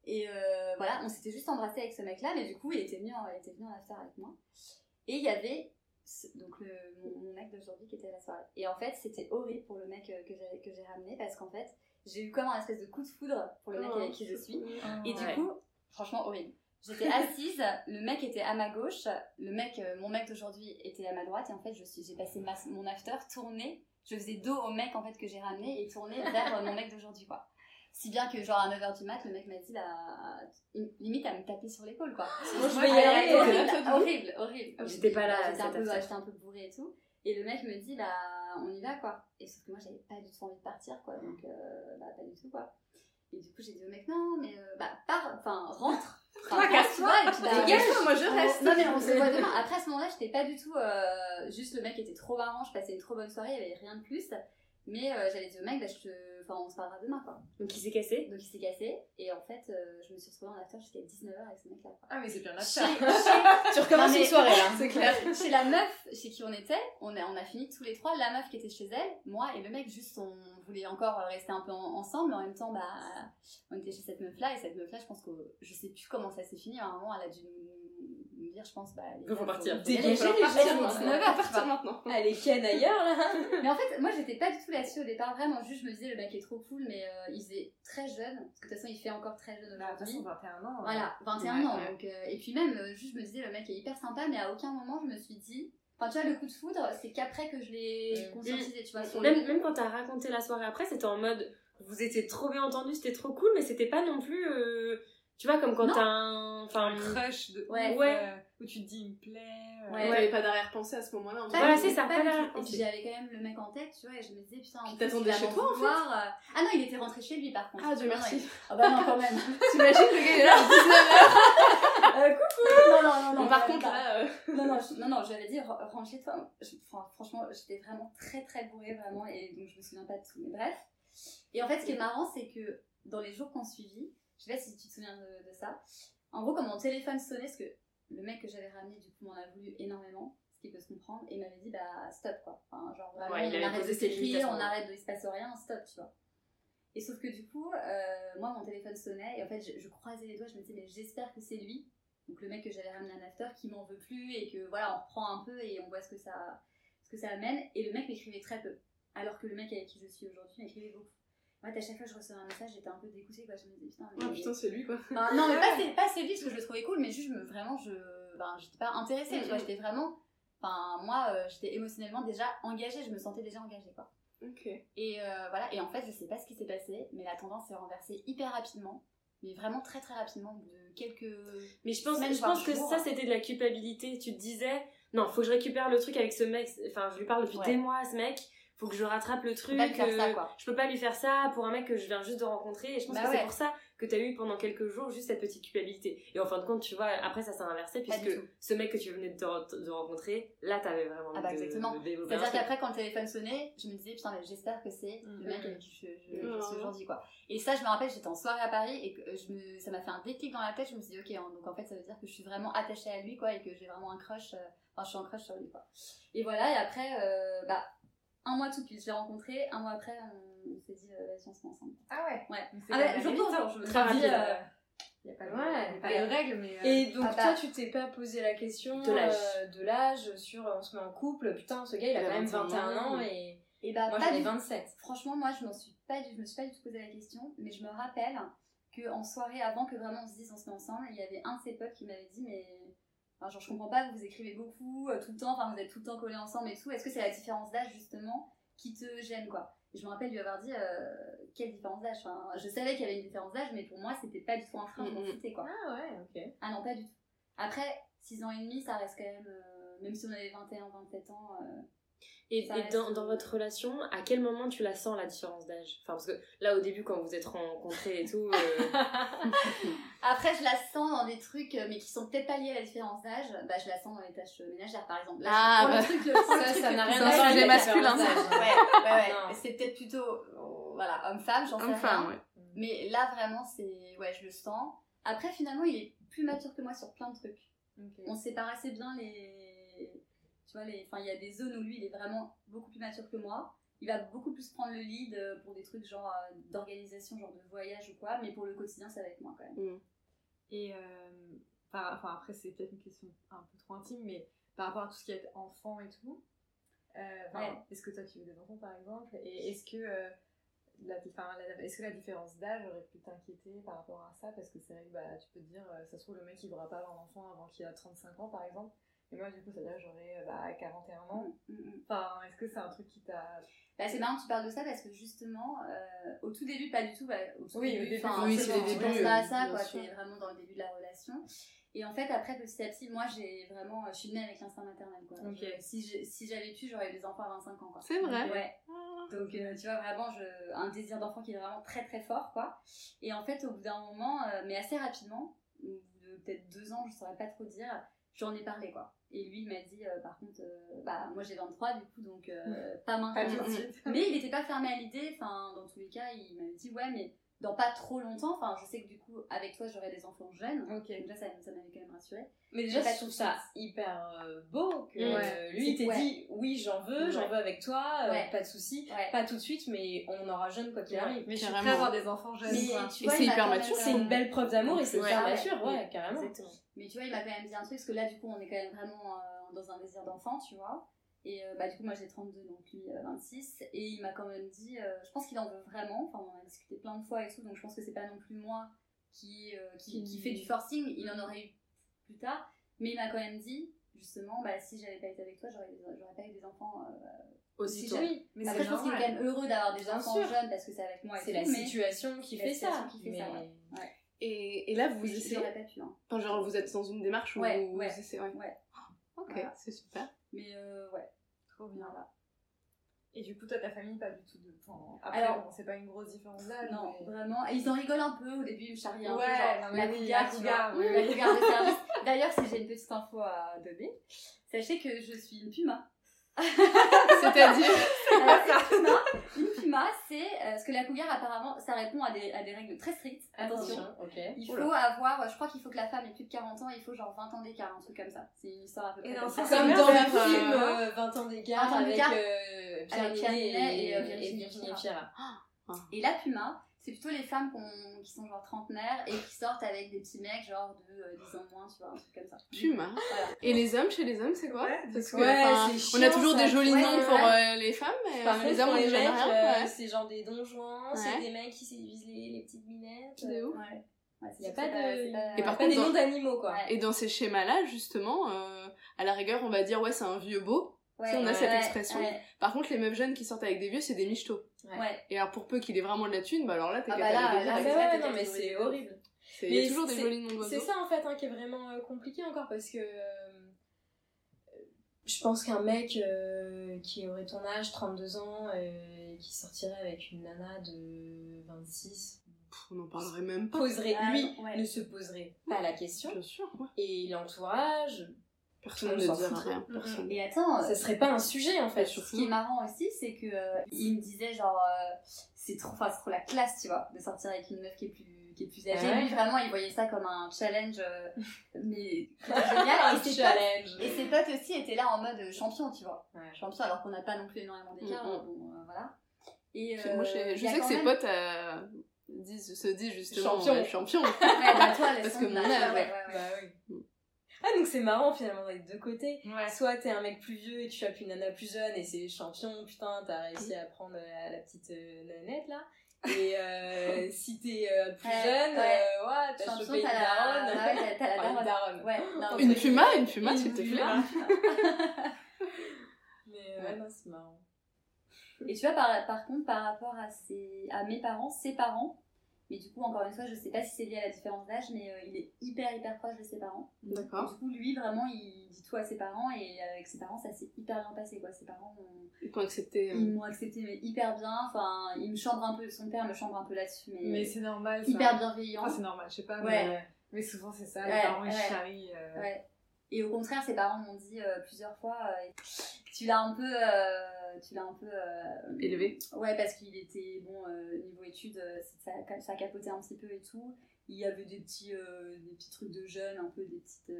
Et voilà, on s'était juste embrassé avec ce mec-là, mais du coup, il était venu en, il était venu en after avec moi. Et il y avait donc le, mon, mec d'aujourd'hui qui était à la soirée. Et en fait, c'était horrible pour le mec que j'ai ramené parce qu'en fait, j'ai eu comme un espèce de coup de foudre pour le mec oh, avec qui je suis. Et du coup, franchement, horrible. J'étais [LAUGHS] assise, le mec était à ma gauche, le mec, euh, mon mec d'aujourd'hui était à ma droite, et en fait, j'ai passé mon after tourné, je faisais dos au mec en fait que j'ai ramené et tourné [LAUGHS] vers euh, mon mec d'aujourd'hui, quoi. Si bien que, genre, à 9h du mat, le mec m'a dit, bah, limite à me taper sur l'épaule, quoi. Moi, je vais y aller. Horrible, [LAUGHS] horrible, horrible. J'étais pas là. J'étais un, peu, un peu bourrée et tout. Et le mec me dit, bah, on y va, quoi. Et sauf que moi, j'avais pas du tout envie de partir, quoi. Donc, euh, bah, pas du tout, quoi. Et du coup, j'ai dit au mec, non, mais, euh, bah, pars, enfin, rentre. [LAUGHS] Enfin, casse-toi et puis bah, dégage moi je reste non mais on se voit demain après à ce moment là j'étais pas du tout euh, juste le mec était trop marrant je passais une trop bonne soirée il y avait rien de plus mais j'avais dit au mec bah, je te Enfin, on se parlera demain, quoi. Donc il s'est cassé Donc il s'est cassé. Et en fait, euh, je me suis retrouvée en after jusqu'à 19h avec ce mec-là. Ah, mais c'est bien l'after. tu recommences une soirée, là. [LAUGHS] C'est clair. chez la meuf chez qui on était, on a, on a fini tous les trois. La meuf qui était chez elle, moi et le mec, juste on voulait encore rester un peu ensemble, mais en même temps, bah, on était chez cette meuf-là. Et cette meuf-là, je pense que je sais plus comment ça s'est fini. À un moment, elle a dû nous dire, je pense, bah. Il faut partir. Dégager les gens, 19h, partir maintenant. Elle est ken ailleurs, là. [LAUGHS] mais en fait, moi, j'étais pas du tout là-dessus au départ. Vraiment, juste, je me disais, le mec est trop cool, mais euh, il faisait très jeune. Parce que de toute façon, il fait encore très jeune aujourd'hui. Bah, 21 ans. Voilà, 21 ans. Donc, euh, et puis même, euh, juste, je me disais, le mec est hyper sympa, mais à aucun moment, je me suis dit. Enfin, tu vois, le coup de foudre, c'est qu'après que je l'ai mm. conscientisé, tu vois. même, même quand t'as raconté la soirée après, c'était en mode, vous étiez trop bien entendu, c'était trop cool, mais c'était pas non plus tu vois, comme quand t'as un. Enfin, un crush de. Ouais. ouais. Euh, où tu te dis, il me plaît. Euh. Ouais, pas d'arrière-pensée à ce moment-là. Voilà, c'est ça, pas Et puis j'avais quand même le mec en tête, tu vois, et je me disais, putain, en t'attendais chez toi en fait euh. Ah non, il était rentré chez lui par contre. Ah, Dieu merci. Ah bah non, quand même. [LAUGHS] T'imagines le gars est là à 19h Coucou Non, non, non, non. par contre, là. Non, non, non, non, j'avais dit, rentre chez toi. Franchement, j'étais vraiment très, très bourrée, vraiment, et donc je me souviens pas de tout, mais bref. Et en fait, ce qui est marrant, c'est que dans les jours qu'on suivit, je sais pas si tu te souviens de, de ça. En gros, quand mon téléphone sonnait, parce que le mec que j'avais ramené, du coup, m'en a voulu énormément, ce qui peut se comprendre, et m'avait dit, bah, stop, quoi. Enfin, genre, vraiment, on arrête de s'écrire, on arrête de, il se passe rien, stop, tu vois. Et sauf que du coup, euh, moi, mon téléphone sonnait, et en fait, je, croisais les doigts, je me disais, mais j'espère que c'est lui, donc le mec que j'avais ramené à after, qui m'en veut plus, et que voilà, on reprend un peu, et on voit ce que ça, ce que ça amène. Et le mec m'écrivait très peu, alors que le mec avec qui je suis aujourd'hui m'écrivait beaucoup. Ouais, à chaque fois que je recevais un message, j'étais un peu dégoûtée, quoi. Je me disais, putain. Mais... Oh putain, c'est lui, quoi. non, mais pas, pas c'est lui, parce que je le trouvais cool, mais juste, me, vraiment, je. Ben, j'étais pas intéressée, tu vois. J'étais vraiment. Enfin, moi, euh, j'étais émotionnellement déjà engagée, je me sentais déjà engagée, quoi. Ok. Et euh, voilà, et en fait, je sais pas ce qui s'est passé, mais la tendance s'est renversée hyper rapidement. Mais vraiment très très rapidement, de quelques. Mais je pense, je pense que ça, c'était de la culpabilité. Tu te disais, non, faut que je récupère le truc avec ce mec. Enfin, je lui parle depuis des mois à ce mec faut que je rattrape le truc. Je peux pas lui faire ça pour un mec que je viens juste de rencontrer. Et je pense bah que c'est pour ça que t'as eu pendant quelques jours juste cette petite culpabilité. Et en fin de compte, tu vois, après ça s'est inversé puisque ce mec que tu venais de, rencontrer, là t'avais vraiment. Ah bah exactement. C'est-à-dire qu'après quand le téléphone sonnait, je me disais putain, mais j'espère que c'est le mec avec qui je, je, je aujourd'hui quoi. Et ça, je me rappelle, j'étais en soirée à Paris et que je me, ça m'a fait un déclic dans la tête. Je me suis dit, ok, donc en fait, ça veut dire que je suis vraiment attachée à lui quoi et que j'ai vraiment un crush. Euh, enfin, je suis en crush sur lui quoi. Et voilà, et après, euh, bah un mois tout pile. Je l'ai rencontré, un mois après, on, s'est dit, euh, vas-y, on se met ensemble. Ah ouais Ouais. Ah ouais, je pense, hein, je me très vite. Euh, il n'y a pas de, ouais, pas de règles, mais. Euh, et donc, ah toi, bah. tu t'es pas posé la question de l'âge, sur on se met en couple, putain, ce gars, il a quand même 21 ans et. Et bah, moi, j'en ai 27. Franchement, moi, je m'en suis pas, je me suis pas du tout posé la question, mais je me rappelle qu'en soirée, avant que vraiment on se dise on se met ensemble, il y avait un de ses potes qui m'avait dit, mais genre, je comprends pas, vous écrivez beaucoup, euh, tout le temps, enfin, vous êtes tout le temps collés ensemble et tout. Est-ce que c'est la différence d'âge, justement, qui te gêne, quoi? Et je me rappelle lui avoir dit, euh, quelle différence d'âge? Enfin, Je savais qu'il y avait une différence d'âge, mais pour moi, c'était pas du tout un frein de quoi. Ah ouais, ok. Ah non, pas du tout. Après, 6 ans et demi, ça reste quand même, euh, même si on avait 21, 27 ans, et, dans, dans, votre relation, à quel moment tu la sens la différence d'âge? Enfin, parce que là, au début, quand vous êtes rencontrés et tout. Euh, [LAUGHS] Après, je la sens dans des trucs, mais qui sont peut-être pas liés à la différence d'âge. Bah, je la sens dans les tâches ménagères, par exemple. ah, bah, le truc, le, ça, ça n'a rien à voir avec masculin. Ouais, ouais, ouais. C'est peut-être plutôt, voilà, homme-femme, j'en sais rien. Ouais. Mais là, vraiment, c'est, ouais, je le sens. Après, finalement, il est plus mature que moi sur plein de trucs. On sépare assez bien les tu vois, il y a des zones où lui, il est vraiment beaucoup plus mature que moi. Il va beaucoup plus prendre le lead euh, pour des trucs genre euh, d'organisation, genre de voyage ou quoi, mais pour le quotidien, ça va être moi quand même. Mm. Et euh, enfin, après, c'est peut-être une question un peu trop intime, mais par rapport à tout ce qui est enfant et tout, est-ce que toi tu veux des enfants par exemple? Et est-ce que est-ce que la différence d'âge aurait pu t'inquiéter par rapport à ça? Parce que c'est vrai que bah, tu peux te dire, ça se trouve, le mec il ne voudra pas avoir d'enfant avant qu'il a 35 ans par exemple. Et moi, du coup, ça veut dire que j'aurai bah, 41 ans. Mm, mm, mm. Enfin, est-ce que c'est un truc qui t'a. Bah, c'est marrant que tu parles de ça parce que justement, euh, au tout début, pas du tout. Bah, au tout oui, début, oui, c'est le début. pas à ça, quoi. T'es vraiment dans le début de la relation. Et en fait, après, petit à petit, moi, j'ai vraiment. Je suis née avec l'instinct maternel, quoi. si, si j'avais pu, j'aurais eu des enfants à 25 ans, quoi. C'est vrai Ouais. Ah. Donc, euh, tu vois, vraiment, je, un désir d'enfant qui est vraiment très, très fort, quoi. Et en fait, au bout d'un moment, euh, mais assez rapidement, peut-être deux ans, je saurais pas trop dire, j'en ai parlé, quoi. Et lui, il m'a dit, euh, par contre, euh, bah, moi j'ai 23 du coup, donc euh, pas maintenant. [LAUGHS] mais il n'était pas fermé à l'idée, enfin, dans tous les cas, il m'avait dit, ouais, mais dans pas trop longtemps. Enfin, je sais que du coup, avec toi, j'aurai des enfants jeunes. Ok. déjà, ça, ça m'avait quand même rassuré. Mais déjà, je trouve ça hyper euh, beau que euh, lui, il t'ait dit oui, j'en veux, j'en veux avec toi, euh, pas de souci, pas tout de suite, mais on aura jeune quoi qu'il arrive. Mais je suis prête à avoir des enfants jeunes. Mais, tu vois, c'est hyper mature. C'est une belle preuve d'amour et c'est hyper mature, ouais, carrément. Mais tu vois, il m'a quand même dit un truc, parce que là, du coup, on est quand même vraiment dans un désir d'enfant, tu vois. Et euh, bah, du coup, moi j'ai 32, donc lui 26. Euh, et il m'a quand même dit, euh, je pense qu'il en veut vraiment. Enfin, on a discuté plein de fois et tout, donc je pense que c'est pas non plus moi qui, qui, qui, fait du forcing. Il en aurait eu plus tard. Mais il m'a quand même dit, justement, bah, si j'avais pas été avec toi, j'aurais pas eu des enfants. aussi tôt. Mais Après, je pense qu'il est quand même heureux d'avoir des enfants jeunes parce que c'est avec moi. C'est la situation qui fait ça. Qui fait ça et, et, là, vous essayez. Pas pu, hein. Enfin, genre, vous êtes dans une démarche où ouais, vous, ouais, essayez. Ouais. Ok, c'est super. Mais euh, ouais. Trop bien. là. Et du coup, toi, ta famille, pas du tout de. temps après, Alors, c'est pas une grosse différence d'âge. Non, vraiment. ils en rigolent un peu au début, ils me charrient un ouais, peu. Genre, la cougar, la cougar de service. D'ailleurs, si j'ai une petite info à donner, sachez que je suis une puma. C'est-à-dire [LAUGHS] Une puma, c'est euh, ce que la cougar apparemment, ça répond à des, à des règles très strictes. Attention. Il faut avoir, je crois qu'il faut que la femme ait plus de 40 ans, il faut genre 20 ans d'écart, un truc comme ça. C'est une histoire à peu près. comme, ça. comme dans le film 20 ans d'écart avec, euh, Pierre et, et, Virginie Fira. Et la puma, c'est plutôt les femmes qui sont genre trentenaires et qui sortent avec des petits mecs genre de 10 euh, ans moins, tu vois, un truc comme ça. Puma. Voilà. Et les hommes, chez les hommes, c'est quoi? Parce que ouais, on a toujours des jolis noms pour euh, les femmes, mais Par les hommes, on les mecs, rien. Euh, c'est genre des donjons, c'est des mecs qui séduisent les, les petites minettes. C'est ouf. Il n'y a pas de. Et par contre, des noms d'animaux, quoi. Et dans ces schémas-là, justement, à la rigueur, on va dire, ouais, c'est un vieux beau. On a cette expression. Par contre, les meufs jeunes qui sortent avec des vieux, c'est des michtos. Ouais. Et alors pour peu qu'il ait vraiment de la thune, bah alors là t'es ah bah là, là, là, non mais c'est horrible. Il y a toujours des jolis noms. C'est ça en fait hein, qui est vraiment euh, compliqué encore parce que euh, je pense qu'un mec euh, qui aurait ton âge, 32 ans, et qui sortirait avec une nana de 26, on n'en parlerait même pas. Poserait, lui ne se poserait pas la question. Bien sûr, Et l'entourage, Personne ne dira rien. Personne. Et attends, ça serait pas un sujet en fait. Ce qui est marrant aussi, c'est que euh, il me disait genre euh, c'est trop, enfin c'est trop la classe, tu vois, de sortir avec une meuf qui est plus qui est plus âgée. Lui vraiment, il voyait ça comme un challenge, euh, [LAUGHS] mais génial. et, ses challenge. Potes, et ses potes aussi étaient là en mode champion, tu vois, champion alors qu'on n'a pas non plus énormément d'écart. Mm, mm. bon, voilà. Et moi, je, sais que ses potes disent, se disent justement champion. champion. ouais, bah, toi, Parce que mon âge, ouais. Bah, oui. Ah, [LAUGHS] donc c'est marrant finalement les deux côtés. Soit t'es un mec plus vieux et tu chopes une nana plus jeune et c'est champion, putain, t'as réussi à prendre euh, la, petite euh, nanette là. Et euh, [LAUGHS] si t'es euh, plus jeune, ouais, ouais t'as chopé une daronne. Ah ouais, t'as la [LAUGHS] daronne. Ouais, une puma, une puma s'il te plaît. Mais ouais, non, c'est marrant. Et tu vois, par, par contre, par rapport à, ses, à mes parents, ses parents, mais du coup, encore une fois, je sais pas si c'est lié à la différence d'âge, mais euh, il est hyper hyper proche de ses parents. D'accord. Du coup, lui, vraiment, il dit tout à ses parents et avec ses parents, ça s'est hyper bien passé. Quoi. Ses parents ont... Ils m'ont accepté. Ils m'ont accepté, mais hyper bien. Enfin, il me chambre un peu, son père me chambre un peu là-dessus. Mais, mais c'est normal. Hyper bienveillant. Ah, c'est normal, je sais pas. Mais, mais souvent, c'est ça. Les parents, ils charrient. Euh. Ouais. Et au contraire, ses parents m'ont dit euh, plusieurs fois tu l'as un peu tu l'as un peu euh, élevé. Ouais parce qu'il était bon euh, niveau études euh, ça, ça capotait un petit peu et tout. Il y avait des petits des petits trucs de jeunes un peu des petites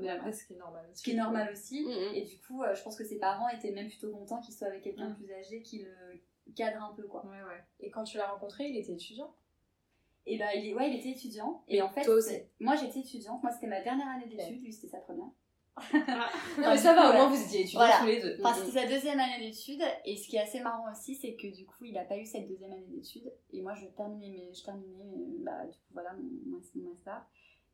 mais après ce qui est normal aussi ce qui est normal aussi. Mm-hmm. et du coup je pense que ses parents étaient même plutôt contents qu'il soit avec quelqu'un de mm. plus âgé qui le cadre un peu quoi. Ouais ouais. Et quand tu l'as rencontré il était étudiant? Et ben il est ouais il était étudiant. Et, en fait toi aussi. moi j'étais étudiante. Moi c'était ma dernière année d'études. Lui c'était sa première non, mais ça va, au moins vous étiez étudiants tous les deux. Enfin, c'était sa deuxième année d'études. Et ce qui est assez marrant aussi, c'est que du coup, il n'a pas eu cette deuxième année d'études. Et moi, je terminais, mes, je terminais bah, du coup, voilà, mon, mon master.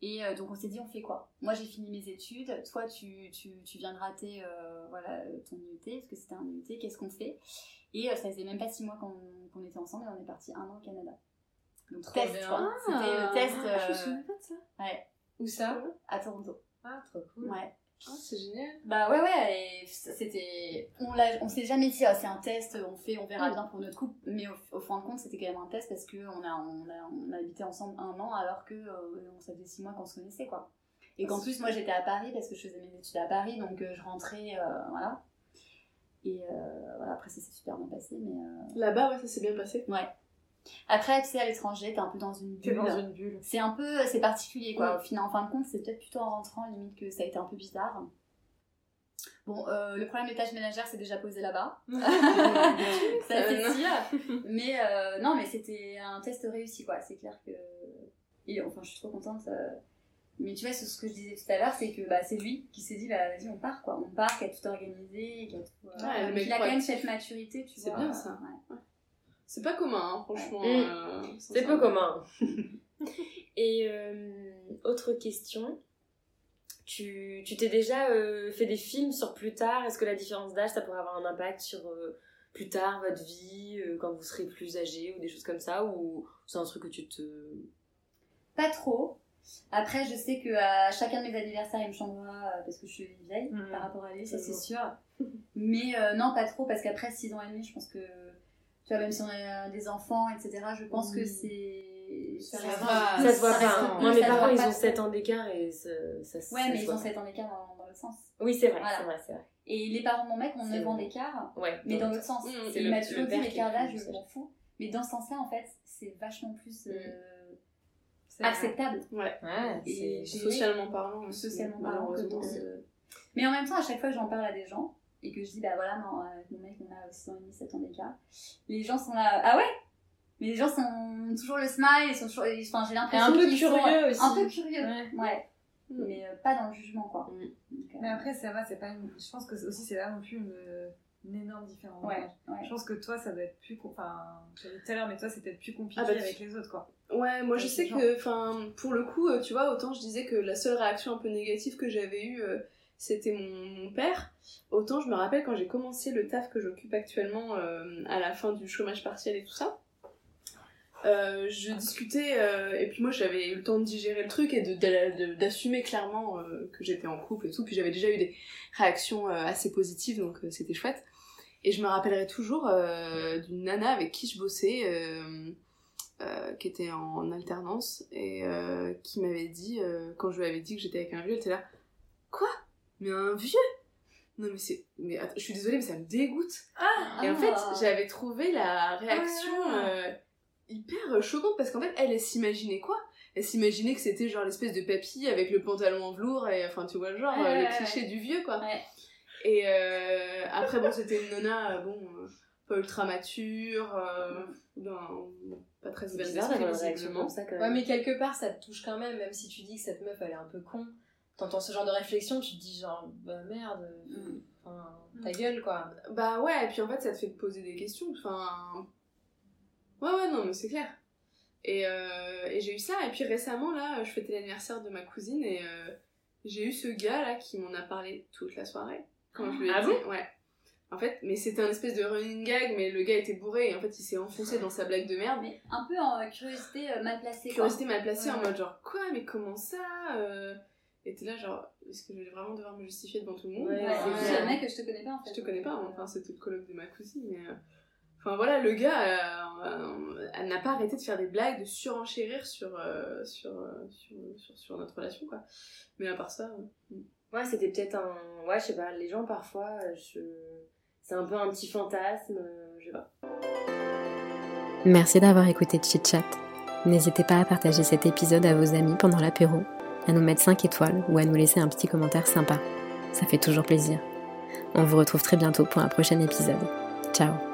Et euh, donc on s'est dit on fait quoi? Moi j'ai fini mes études, toi tu, tu, tu viens de rater euh, voilà, ton IUT, parce que c'était un IUT, qu'est-ce qu'on fait? Et euh, ça faisait même pas six mois qu'on était ensemble et on est parti un an au Canada. Donc test, quoi. C'était le test. Ah, je souviens pas de ça. Ouais. Où ça? À Toronto. Ah, trop cool. Ouais. Oh, c'est génial. Bah ouais, ouais, c'était. On, on s'est jamais dit, oh, c'est un test, on fait, on verra bien pour notre couple, mais au, fin de compte, c'était quand même un test parce qu'on a, on a, on a habité ensemble un an alors que euh, ça faisait six mois qu'on se connaissait, quoi. Et qu'en plus, moi j'étais à Paris parce que je faisais mes études à Paris, donc euh, je rentrais, euh, voilà. Et voilà, après ça s'est super bien passé, mais. Là-bas, ouais, ça s'est bien passé. Ouais. Après, tu sais, à l'étranger, t'es un peu dans une bulle. dans une bulle. C'est un peu, c'est particulier, quoi. Au final, en fin de compte, c'est peut-être plutôt en rentrant, limite, que ça a été un peu bizarre. Bon, euh, le problème des tâches ménagères, c'est déjà posé là-bas. [LAUGHS] ça c'est sûr. Mais euh, non, mais c'était un test réussi, quoi. C'est clair que. Et enfin, je suis trop contente. Euh. Mais tu vois, ce que je disais tout à l'heure, c'est que bah, c'est lui qui s'est dit, bah, vas-y, on part, quoi. On part, qui a tout organisé, qui a tout. Ouais, il a quand même cette maturité, tu vois. C'est bien ça. C'est pas commun, hein, franchement. Mm. c'est peu commun. [LAUGHS] Et autre question tu t'es déjà euh, fait des films sur plus tard? Est-ce que la différence d'âge, ça pourrait avoir un impact sur euh, plus tard votre vie, euh, quand vous serez plus âgé ou des choses comme ça? Ou c'est un truc que tu te... Pas trop. Après, je sais que à chacun de mes anniversaires, il me changera parce que je suis vieille mmh. par rapport à lui, ça c'est sûr. Mais non, pas trop, parce qu'après 6 ans et demi, je pense que, tu vois, même si on a des enfants, etc., je pense que c'est ça, se voit pas. Moi, mes parents, ils ont 7 ans d'écart et ça, ça Ouais, mais ils ont 7 ans d'écart dans, dans l'autre sens. Oui, c'est vrai, c'est vrai, c'est vrai. Et les parents de mon mec ont 9 ans d'écart, ouais, mais dans l'autre sens. Mmh, il m'a toujours dit l'écart d'âge, je m'en fous. Mais dans ce sens-là, en fait, c'est vachement plus mmh. euh, acceptable. Ouais. ouais socialement parlant. Socialement parlant. Mais en même temps, à chaque fois que j'en parle à des gens, et que je dis, bah voilà, non, avec mon mec, on a 6 ans et demi, 7 ans d'écart, les gens sont là, ah ouais? Mais les gens sont toujours le smile, ils sont toujours, enfin, j'ai l'impression un peu curieux aussi. Un peu curieux, ouais. Mm. Mais euh, pas dans le jugement, quoi. Mm. Euh, mais après, ça va, c'est pas une... Je pense que aussi, c'est pas non plus une, une énorme différence. Ouais, Je pense que toi, ça doit être plus. Enfin, j'avais dit tout à l'heure, mais toi, c'est peut-être plus compliqué ah bah, avec les autres, quoi. Ouais, moi, je sais que, enfin, pour le coup, euh, tu vois, autant je disais que la seule réaction un peu négative que j'avais eue. C'était mon, père. Autant je me rappelle quand j'ai commencé le taf que j'occupe actuellement à la fin du chômage partiel et tout ça euh, je discutais euh, et puis moi j'avais eu le temps de digérer le truc et d'assumer clairement euh, que j'étais en couple et tout. Puis j'avais déjà eu des réactions assez positives donc c'était chouette. Et je me rappellerai toujours d'une nana avec qui je bossais qui était en alternance et qui m'avait dit quand je lui avais dit que j'étais avec un vieux elle était là quoi? Mais un vieux non mais c'est mais je suis désolée mais ça me dégoûte ah, et en fait ah. j'avais trouvé la réaction ah hyper euh, choquante parce qu'en fait, elle, elle s'imaginait quoi? Elle s'imaginait que c'était genre l'espèce de papy avec le pantalon en velours et enfin, tu vois, genre euh, le cliché du vieux quoi. Et euh, après, bon, c'était une nana, bon, pas ultra mature, pas très bizarre réaction ça quand même. Ouais, mais quelque part, ça te touche quand même, même si tu dis que cette meuf, elle est un peu con. T'entends ce genre de réflexion, tu te dis genre, bah merde, mm. enfin, ta gueule quoi. Bah ouais, et puis en fait, ça te fait te poser des questions. Enfin, Ouais, ouais, non, mais c'est clair. Et, euh, et j'ai eu ça. Et puis récemment, là, je fêtais l'anniversaire de ma cousine et euh, j'ai eu ce gars là qui m'en a parlé toute la soirée. Quand je lui ai ah dit. ouais. En fait, mais c'était un espèce de running gag, mais le gars était bourré et en fait il s'est enfoncé dans sa blague de merde. Mais un peu en curiosité mal placée. Curiosité mal placée en mode genre quoi, mais comment ça Et t'es là genre, est-ce que je vais vraiment devoir me justifier devant tout le monde Ouais, c'est un mec que je te connais pas en fait. Je te connais pas, enfin c'était le colloque de ma cousine, mais. Enfin voilà, le gars, euh, elle n'a pas arrêté de faire des blagues, de surenchérir sur, euh, sur, sur, sur, sur, notre relation, quoi. Mais à part ça. Euh, ouais, c'était peut-être un. Ouais, je sais pas, les gens parfois, je... c'est un peu un petit fantasme, je sais pas. Merci d'avoir écouté Chit Chat. N'hésitez pas à partager cet épisode à vos amis pendant l'apéro, à nous mettre 5 étoiles ou à nous laisser un petit commentaire sympa. Ça fait toujours plaisir. On vous retrouve très bientôt pour un prochain épisode. Ciao